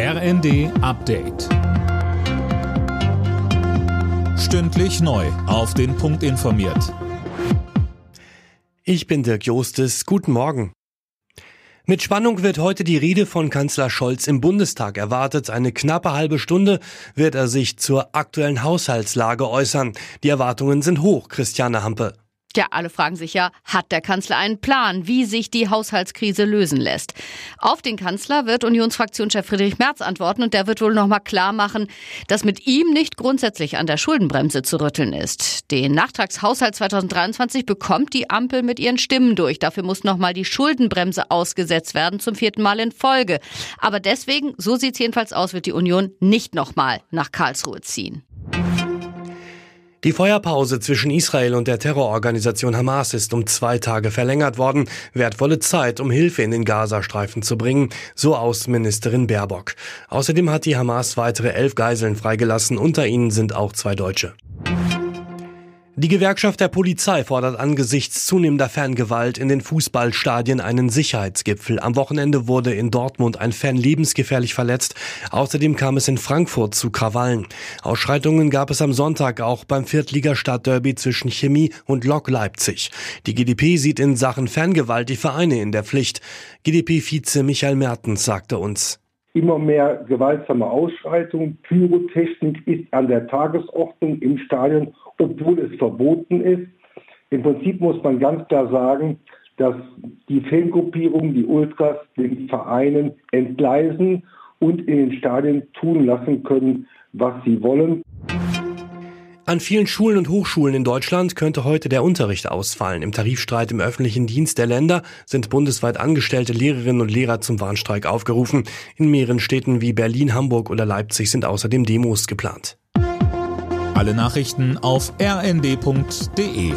RND Update. Stündlich neu. Auf den Punkt informiert. Ich bin Dirk Jostes. Guten Morgen. Mit Spannung wird heute die Rede von Kanzler Scholz im Bundestag erwartet. Eine knappe halbe Stunde wird er sich zur aktuellen Haushaltslage äußern. Die Erwartungen sind hoch, Christiane Hampe. Ja, alle fragen sich ja, hat der Kanzler einen Plan, wie sich die Haushaltskrise lösen lässt? Auf den Kanzler wird Unionsfraktionschef Friedrich Merz antworten und der wird wohl nochmal klar machen, dass mit ihm nicht grundsätzlich an der Schuldenbremse zu rütteln ist. Den Nachtragshaushalt 2023 bekommt die Ampel mit ihren Stimmen durch. Dafür muss nochmal die Schuldenbremse ausgesetzt werden, zum vierten Mal in Folge. Aber deswegen, so sieht es jedenfalls aus, wird die Union nicht nochmal nach Karlsruhe ziehen. Die Feuerpause zwischen Israel und der Terrororganisation Hamas ist um zwei Tage verlängert worden. Wertvolle Zeit, um Hilfe in den Gazastreifen zu bringen, so Außenministerin Baerbock. Außerdem hat die Hamas weitere elf Geiseln freigelassen. Unter ihnen sind auch zwei Deutsche. Die Gewerkschaft der Polizei fordert angesichts zunehmender Fangewalt in den Fußballstadien einen Sicherheitsgipfel. Am Wochenende wurde in Dortmund ein Fan lebensgefährlich verletzt. Außerdem kam es in Frankfurt zu Krawallen. Ausschreitungen gab es am Sonntag auch beim Viertligastadtderby zwischen Chemie und Lok Leipzig. Die GdP sieht in Sachen Fangewalt die Vereine in der Pflicht. GdP-Vize Michael Mertens sagte uns immer mehr gewaltsame Ausschreitungen. Pyrotechnik ist an der Tagesordnung im Stadion obwohl es verboten ist. Im Prinzip muss man ganz klar sagen, dass die Fangruppierungen, die Ultras, den Vereinen entgleisen und in den Stadien tun lassen können, was sie wollen. An vielen Schulen und Hochschulen in Deutschland könnte heute der Unterricht ausfallen. Im Tarifstreit im öffentlichen Dienst der Länder sind bundesweit angestellte Lehrerinnen und Lehrer zum Warnstreik aufgerufen. In mehreren Städten wie Berlin, Hamburg oder Leipzig sind außerdem Demos geplant. Alle Nachrichten auf rnd.de